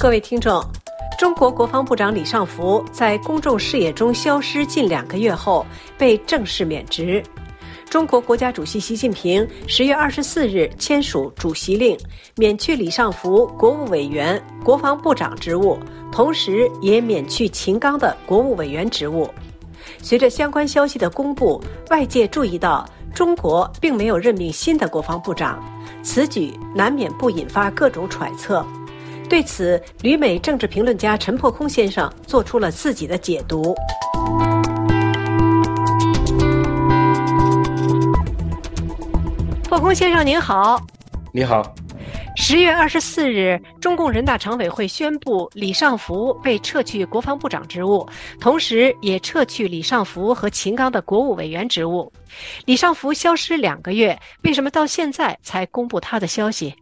各位听众，中国国防部长李尚福在公众视野中消失近两个月后被正式免职。中国国家主席习近平十月二十四日签署主席令，免去李尚福国务委员、国防部长职务，同时也免去秦刚的国务委员职务。随着相关消息的公布，外界注意到中国并没有任命新的国防部长，此举难免不引发各种揣测。对此，旅美政治评论家陈破空先生做出了自己的解读。破空先生您好，你好。十月二十四日，中共人大常委会宣布李尚福被撤去国防部长职务，同时也撤去李尚福和秦刚的国务委员职务。李尚福消失两个月，为什么到现在才公布他的消息？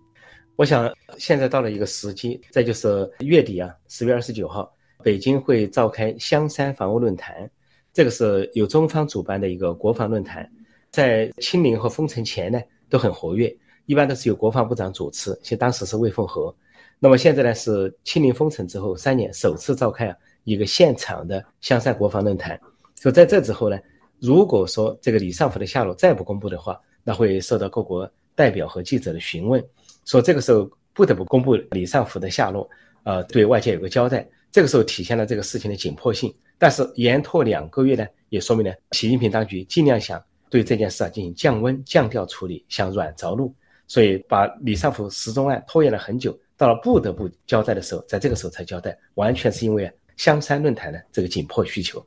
我想，现在到了一个时机，再就是月底啊，十月二十九号，北京会召开香山防务论坛，这个是由中方主办的一个国防论坛，在清零和封城前呢，都很活跃，一般都是由国防部长主持，像当时是魏凤和，那么现在呢是清零封城之后三年首次召开啊一个现场的香山国防论坛，所以在这之后呢，如果说这个李尚福的下落再不公布的话，那会受到各国代表和记者的询问。说这个时候不得不公布李尚福的下落，呃，对外界有个交代。这个时候体现了这个事情的紧迫性。但是延拖两个月呢，也说明了，习近平当局尽量想对这件事啊进行降温、降调处理，想软着陆，所以把李尚福失踪案拖延了很久，到了不得不交代的时候，在这个时候才交代，完全是因为香山论坛的这个紧迫需求。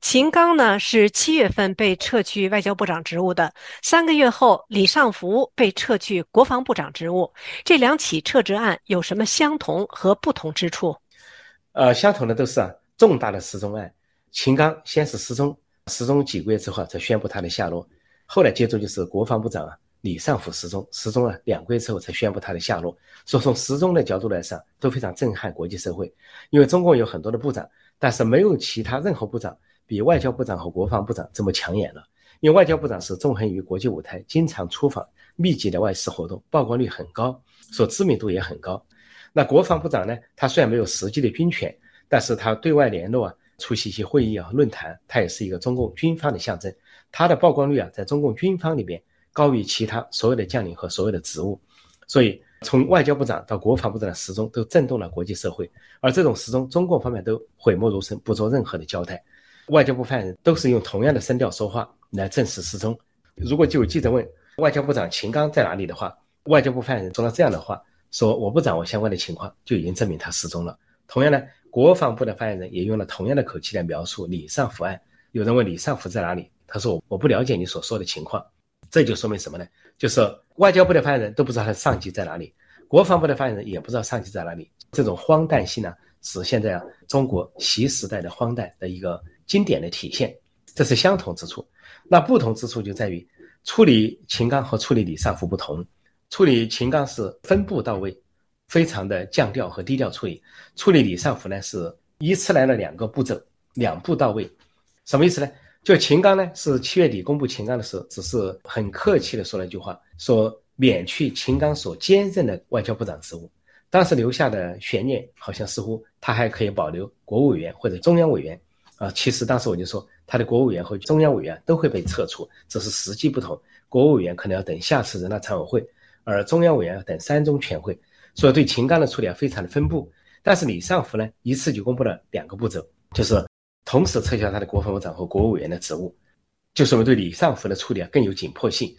秦刚呢是七月份被撤去外交部长职务的，三个月后，李尚福被撤去国防部长职务。这两起撤职案有什么相同和不同之处？呃，相同的都是啊重大的失踪案。秦刚先是失踪，失踪几个月之后才宣布他的下落，后来接着就是国防部长啊李尚福失踪，失踪了两个月之后才宣布他的下落。所以从失踪的角度来上，都非常震撼国际社会，因为中共有很多的部长。但是没有其他任何部长比外交部长和国防部长这么抢眼了，因为外交部长是纵横于国际舞台，经常出访，密集的外事活动，曝光率很高，所知名度也很高。那国防部长呢？他虽然没有实际的军权，但是他对外联络啊，出席一些会议啊、论坛，他也是一个中共军方的象征。他的曝光率啊，在中共军方里边高于其他所有的将领和所有的职务，所以。从外交部长到国防部长的失踪，都震动了国际社会。而这种失踪，中共方面都讳莫如深，不做任何的交代。外交部发言人都是用同样的声调说话来证实失踪。如果就有记者问外交部长秦刚在哪里的话，外交部发言人说了这样的话：说我不掌握相关的情况，就已经证明他失踪了。同样呢，国防部的发言人也用了同样的口气来描述李尚福案。有人问李尚福在哪里，他说我不了解你所说的情况。这就说明什么呢？就是外交部的发言人都不知道他的上级在哪里，国防部的发言人也不知道上级在哪里。这种荒诞性呢，是现在啊中国习时代的荒诞的一个经典的体现。这是相同之处。那不同之处就在于处理秦刚和处理李尚福不同。处理秦刚是分步到位，非常的降调和低调处理；处理李尚福呢，是依次来了两个步骤，两步到位。什么意思呢？就秦刚呢，是七月底公布秦刚的时候，只是很客气的说了一句话，说免去秦刚所兼任的外交部长职务。当时留下的悬念，好像似乎他还可以保留国务委员或者中央委员。啊，其实当时我就说，他的国务委员和中央委员都会被撤除，只是时机不同。国务委员可能要等下次人大常委会，而中央委员要等三中全会。所以对秦刚的处理啊，非常的分布。但是李尚福呢，一次就公布了两个步骤，就是。同时撤销他的国防部长和国务委员的职务，就说明对李尚福的处理啊更有紧迫性。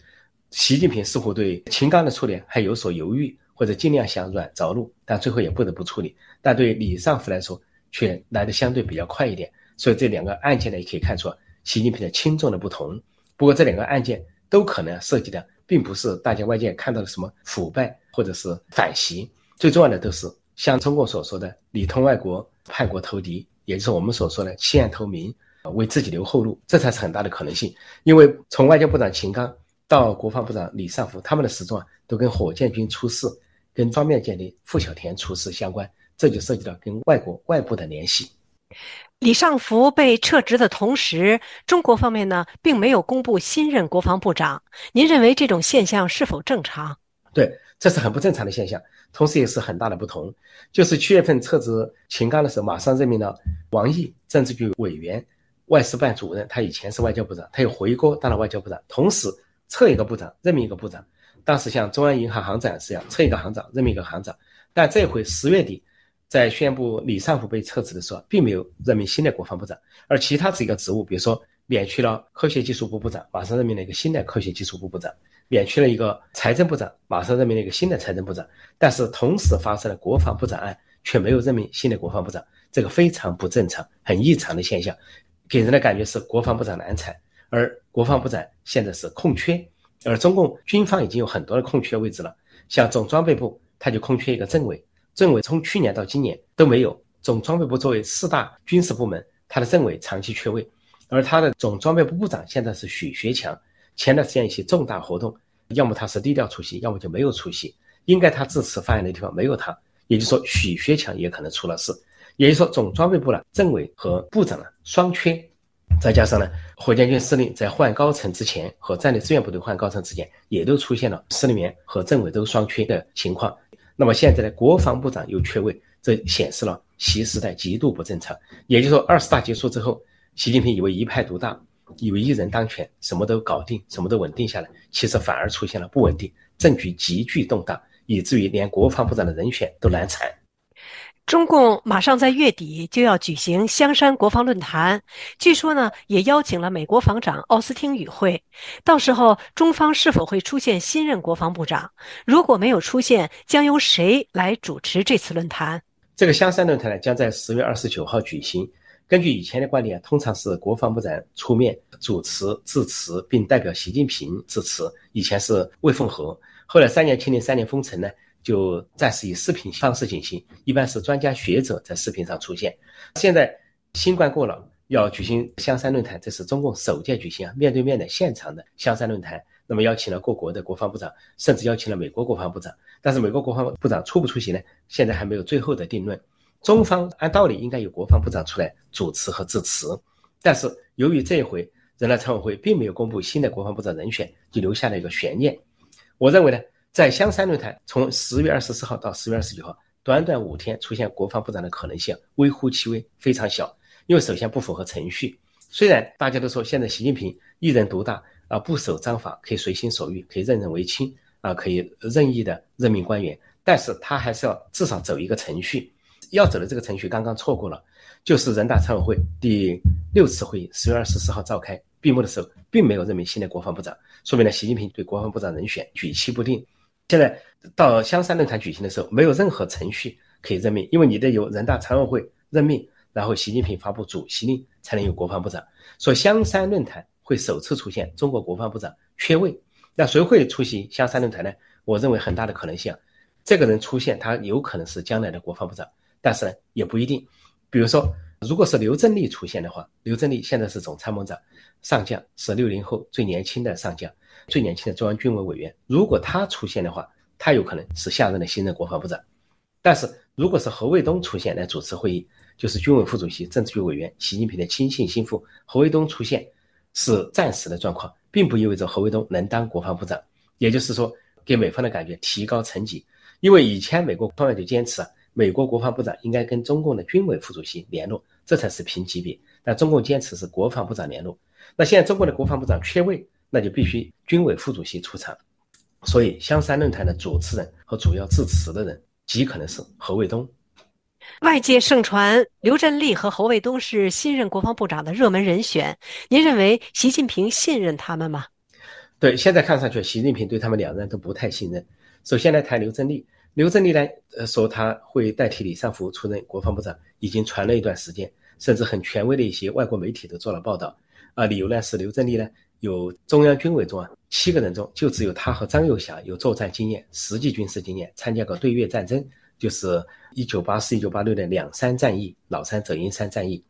习近平似乎对秦刚的处理还有所犹豫，或者尽量想软着陆，但最后也不得不处理。但对李尚福来说，却来的相对比较快一点。所以这两个案件呢，也可以看出习近平的轻重的不同。不过这两个案件都可能涉及的，并不是大家外界看到的什么腐败或者是反袭，最重要的都是像中共所说的“里通外国，叛国投敌”。也就是我们所说的弃暗投明，为自己留后路，这才是很大的可能性。因为从外交部长秦刚到国防部长李尚福，他们的失踪啊，都跟火箭军出事、跟方面间的傅小田出事相关，这就涉及到跟外国外部的联系。李尚福被撤职的同时，中国方面呢，并没有公布新任国防部长。您认为这种现象是否正常？对，这是很不正常的现象，同时也是很大的不同。就是七月份撤职秦刚的时候，马上任命了王毅政治局委员、外事办主任，他以前是外交部长，他又回国当了外交部长，同时撤一个部长，任命一个部长。当时像中央银行行长是这样，撤一个行长，任命一个行长。但这回十月底，在宣布李尚福被撤职的时候，并没有任命新的国防部长，而其他几个职务，比如说。免去了科学技术部部长，马上任命了一个新的科学技术部部长；免去了一个财政部长，马上任命了一个新的财政部长。但是同时发生了国防部长案，却没有任命新的国防部长，这个非常不正常、很异常的现象，给人的感觉是国防部长难产，而国防部长现在是空缺，而中共军方已经有很多的空缺位置了，像总装备部，他就空缺一个政委，政委从去年到今年都没有。总装备部作为四大军事部门，他的政委长期缺位。而他的总装备部部长现在是许学强，前段时间一些重大活动，要么他是低调出席，要么就没有出席。应该他致辞发言的地方没有他，也就是说许学强也可能出了事。也就是说，总装备部呢，政委和部长呢双缺，再加上呢，火箭军司令在换高层之前和战略支援部队换高层之前，也都出现了司令员和政委都双缺的情况。那么现在呢，国防部长又缺位，这显示了习时代极度不正常。也就是说，二十大结束之后。习近平以为一派独大，以为一人当权，什么都搞定，什么都稳定下来，其实反而出现了不稳定，政局急剧动荡，以至于连国防部长的人选都难产。中共马上在月底就要举行香山国防论坛，据说呢也邀请了美国防长奥斯汀与会。到时候中方是否会出现新任国防部长？如果没有出现，将由谁来主持这次论坛？这个香山论坛呢，将在十月二十九号举行。根据以前的惯例啊，通常是国防部长出面主持致辞，并代表习近平致辞。以前是魏凤和，后来三年清零、三年封城呢，就暂时以视频方式进行，一般是专家学者在视频上出现。现在新冠过了，要举行香山论坛，这是中共首届举行啊面对面的现场的香山论坛。那么邀请了各国的国防部长，甚至邀请了美国国防部长，但是美国国防部长出不出席呢？现在还没有最后的定论。中方按道理应该由国防部长出来主持和致辞，但是由于这一回人大常委会并没有公布新的国防部长人选，就留下了一个悬念。我认为呢，在香山论坛从十月二十四号到十月二十九号，短短五天出现国防部长的可能性微乎其微，非常小。因为首先不符合程序，虽然大家都说现在习近平一人独大啊，不守章法，可以随心所欲，可以任人唯亲啊，可以任意的任命官员，但是他还是要至少走一个程序。要走的这个程序刚刚错过了，就是人大常委会第六次会议十月二十四号召开闭幕的时候，并没有任命新的国防部长，说明了习近平对国防部长人选举棋不定。现在到香山论坛举行的时候，没有任何程序可以任命，因为你得由人大常委会任命，然后习近平发布主席令才能有国防部长。所以香山论坛会首次出现中国国防部长缺位，那谁会出席香山论坛呢？我认为很大的可能性啊，这个人出现，他有可能是将来的国防部长。但是呢，也不一定。比如说，如果是刘振利出现的话，刘振利现在是总参谋长，上将是六零后最年轻的上将，最年轻的中央军委委员。如果他出现的话，他有可能是下任的新任国防部长。但是，如果是何卫东出现来主持会议，就是军委副主席、政治局委员、习近平的亲信心腹，何卫东出现是暂时的状况，并不意味着何卫东能当国防部长。也就是说，给美方的感觉提高层级，因为以前美国方面就坚持啊。美国国防部长应该跟中共的军委副主席联络，这才是平级别。但中共坚持是国防部长联络。那现在中国的国防部长缺位，那就必须军委副主席出场。所以香山论坛的主持人和主要致辞的人极可能是何卫东。外界盛传刘振利和侯卫东是新任国防部长的热门人选，您认为习近平信任他们吗？对，现在看上去习近平对他们两人都不太信任。首先来谈刘振利。刘振利呢，呃，说他会代替李尚福出任国防部长，已经传了一段时间，甚至很权威的一些外国媒体都做了报道。啊，理由呢是刘振利呢有中央军委中啊七个人中就只有他和张又侠有作战经验、实际军事经验，参加过对越战争，就是一九八四、一九八六的两山战役、老山、泽阴山战役。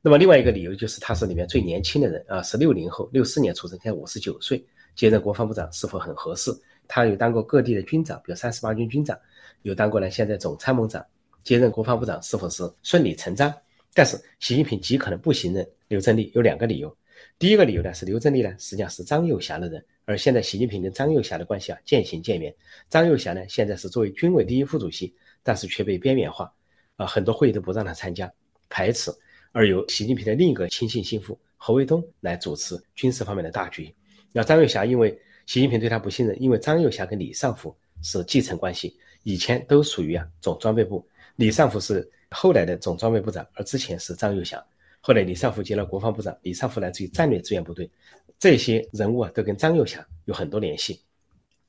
那么另外一个理由就是他是里面最年轻的人啊，是六零后，六四年出生，现在五十九岁，接任国防部长是否很合适？他有当过各地的军长，比如三十八军军长，有当过呢现在总参谋长，接任国防部长是否是顺理成章？但是习近平极可能不信任刘振利，有两个理由。第一个理由呢是刘振利呢实际上是张又侠的人，而现在习近平跟张又侠的关系啊渐行渐远。张又侠呢现在是作为军委第一副主席，但是却被边缘化，啊，很多会议都不让他参加，排斥，而由习近平的另一个亲信心腹何卫东来主持军事方面的大局。那张又侠因为习近平对他不信任，因为张又侠跟李尚福是继承关系，以前都属于啊总装备部，李尚福是后来的总装备部长，而之前是张又侠。后来李尚福接了国防部长，李尚福来自于战略支援部队，这些人物啊都跟张又侠有很多联系。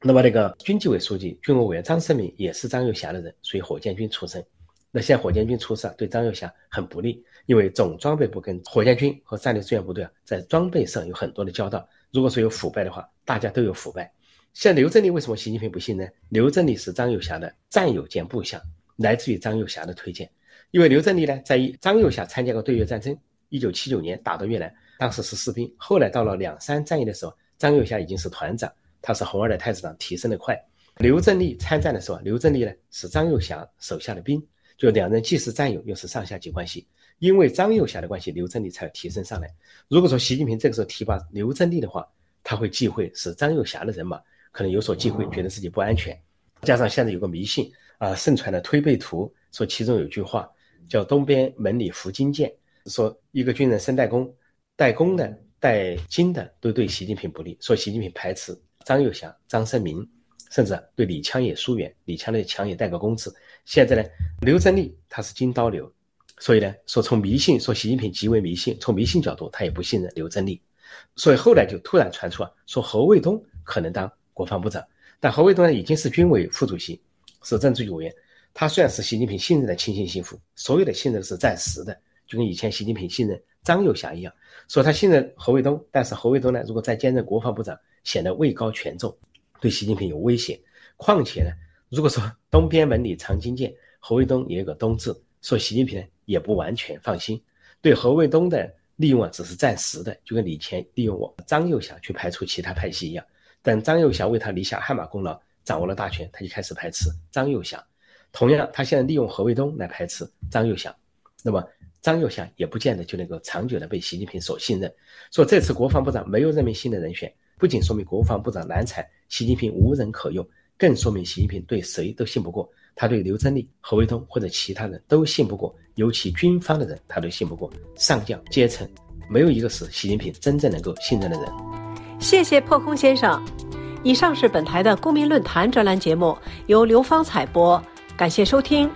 那么那个军纪委书记、军委委员张胜民也是张又侠的人，属于火箭军出身。那现在火箭军出事啊，对张又侠很不利，因为总装备部跟火箭军和战略支援部队啊在装备上有很多的交道。如果说有腐败的话，大家都有腐败。像刘振利为什么习近平不信呢？刘振利是张又侠的战友兼部下，来自于张又侠的推荐。因为刘振利呢，在张又侠参加过对越战争，一九七九年打到越南，当时是士兵。后来到了两山战役的时候，张又侠已经是团长，他是红二代太子党，提升的快。刘振利参战的时候，刘振利呢是张又侠手下的兵，就两人既是战友，又是上下级关系。因为张又侠的关系，刘振利才提升上来。如果说习近平这个时候提拔刘振利的话，他会忌讳是张又侠的人马，可能有所忌讳，觉得自己不安全。加上现在有个迷信啊，盛传的推背图说其中有句话。叫东边门里伏金剑，说一个军人升代功，代功的、带金的都对习近平不利，说习近平排斥张又侠、张胜民，甚至对李强也疏远，李强的强也带个公字。现在呢，刘振利他是金刀刘，所以呢，说从迷信说习近平极为迷信，从迷信角度他也不信任刘振利，所以后来就突然传出啊，说何卫东可能当国防部长，但何卫东呢已经是军委副主席，是政治局委员。他虽然是习近平信任的亲信心腹，所有的信任是暂时的，就跟以前习近平信任张又侠一样，说他信任何卫东，但是何卫东呢，如果再兼任国防部长，显得位高权重，对习近平有威胁。况且呢，如果说东边门里藏金剑，何卫东也有个东字，说习近平也不完全放心，对何卫东的利用啊，只是暂时的，就跟以前利用我张又侠去排除其他派系一样。等张又侠为他立下汗马功劳，掌握了大权，他就开始排斥张又侠。同样，他现在利用何卫东来排斥张又侠，那么张又侠也不见得就能够长久的被习近平所信任。说这次国防部长没有任命新的人选，不仅说明国防部长难产，习近平无人可用，更说明习近平对谁都信不过。他对刘振利、何卫东或者其他人都信不过，尤其军方的人他都信不过。上将阶层没有一个是习近平真正能够信任的人。谢谢破空先生。以上是本台的公民论坛专栏节目，由刘芳采播。感谢收听。